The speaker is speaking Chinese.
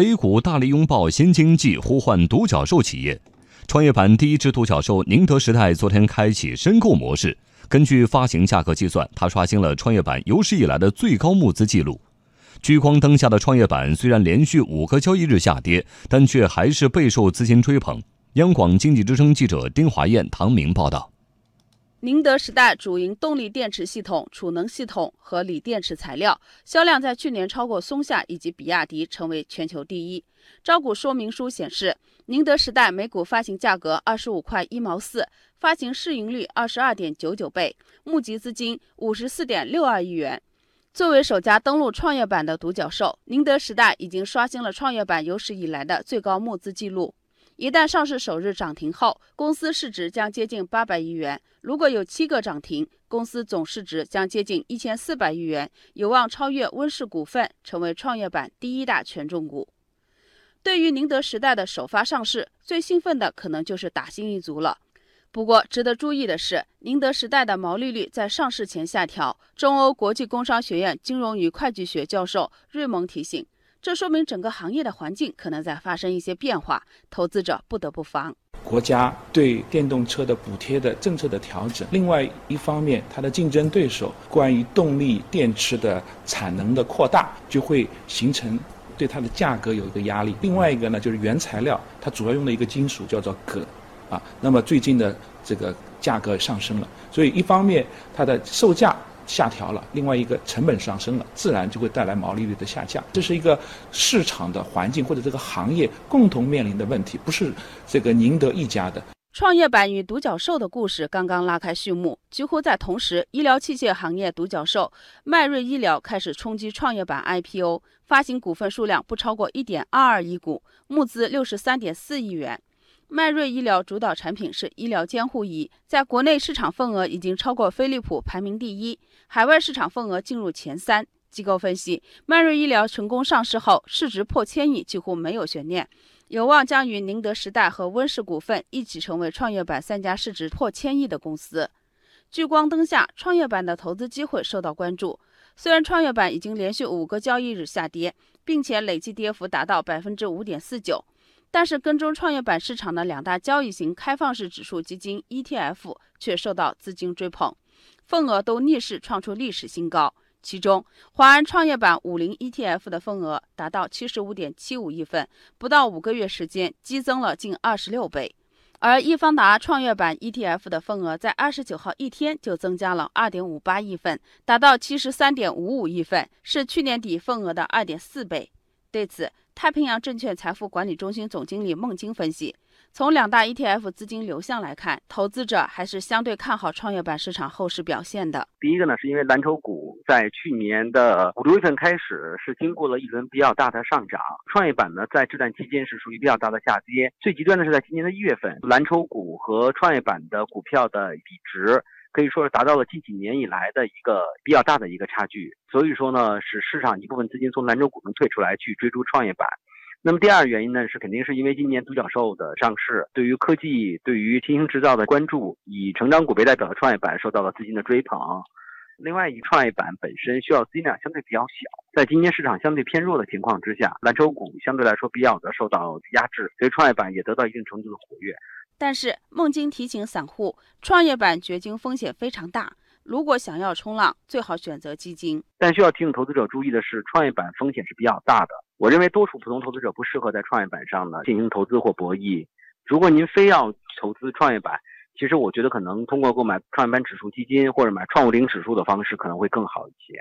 A 股大力拥抱新经济，呼唤独角兽企业。创业板第一只独角兽宁德时代昨天开启申购模式，根据发行价格计算，它刷新了创业板有史以来的最高募资记录。聚光灯下的创业板虽然连续五个交易日下跌，但却还是备受资金追捧。央广经济之声记者丁华燕、唐明报道。宁德时代主营动力电池系统、储能系统和锂电池材料，销量在去年超过松下以及比亚迪，成为全球第一。招股说明书显示，宁德时代每股发行价格二十五块一毛四，发行市盈率二十二点九九倍，募集资金五十四点六二亿元。作为首家登陆创业板的独角兽，宁德时代已经刷新了创业板有史以来的最高募资记录。一旦上市首日涨停后，公司市值将接近八百亿元。如果有七个涨停，公司总市值将接近一千四百亿元，有望超越温氏股份，成为创业板第一大权重股。对于宁德时代的首发上市，最兴奋的可能就是打新一族了。不过，值得注意的是，宁德时代的毛利率在上市前下调。中欧国际工商学院金融与会计学教授瑞蒙提醒。这说明整个行业的环境可能在发生一些变化，投资者不得不防。国家对电动车的补贴的政策的调整，另外一方面，它的竞争对手关于动力电池的产能的扩大，就会形成对它的价格有一个压力。另外一个呢，就是原材料，它主要用的一个金属叫做铬，啊，那么最近的这个价格上升了，所以一方面它的售价。下调了，另外一个成本上升了，自然就会带来毛利率的下降。这是一个市场的环境或者这个行业共同面临的问题，不是这个宁德一家的。创业板与独角兽的故事刚刚拉开序幕，几乎在同时，医疗器械行业独角兽迈瑞医疗开始冲击创业板 IPO，发行股份数量不超过一点二二亿股，募资六十三点四亿元。迈瑞医疗主导产品是医疗监护仪，在国内市场份额已经超过飞利浦，排名第一；海外市场份额进入前三。机构分析，迈瑞医疗成功上市后，市值破千亿几乎没有悬念，有望将与宁德时代和温氏股份一起成为创业板三家市值破千亿的公司。聚光灯下，创业板的投资机会受到关注。虽然创业板已经连续五个交易日下跌，并且累计跌幅达到百分之五点四九。但是，跟踪创业板市场的两大交易型开放式指数基金 ETF 却受到资金追捧，份额都逆势创出历史新高。其中，华安创业板五零 ETF 的份额达到七十五点七五亿份，不到五个月时间激增了近二十六倍。而易方达创业板 ETF 的份额在二十九号一天就增加了二点五八亿份，达到七十三点五五亿份，是去年底份额的二点四倍。对此，太平洋证券财富管理中心总经理孟晶分析，从两大 ETF 资金流向来看，投资者还是相对看好创业板市场后市表现的。第一个呢，是因为蓝筹股在去年的五六月份开始是经过了一轮比较大的上涨，创业板呢在这段期间是属于比较大的下跌。最极端的是在今年的一月份，蓝筹股和创业板的股票的比值。可以说是达到了近几年以来的一个比较大的一个差距，所以说呢，使市场一部分资金从蓝筹股中退出来去追逐创业板。那么第二原因呢，是肯定是因为今年独角兽的上市，对于科技、对于新兴制造的关注，以成长股为代表的创业板受到了资金的追捧。另外，一创业板本身需要资金量相对比较小，在今年市场相对偏弱的情况之下，蓝筹股相对来说比较的受到压制，所以创业板也得到一定程度的活跃。但是，孟晶提醒散户，创业板掘金风险非常大，如果想要冲浪，最好选择基金。但需要提醒投资者注意的是，创业板风险是比较大的。我认为多数普通投资者不适合在创业板上呢进行投资或博弈。如果您非要投资创业板，其实我觉得可能通过购买创业板指数基金或者买创五零指数的方式可能会更好一些。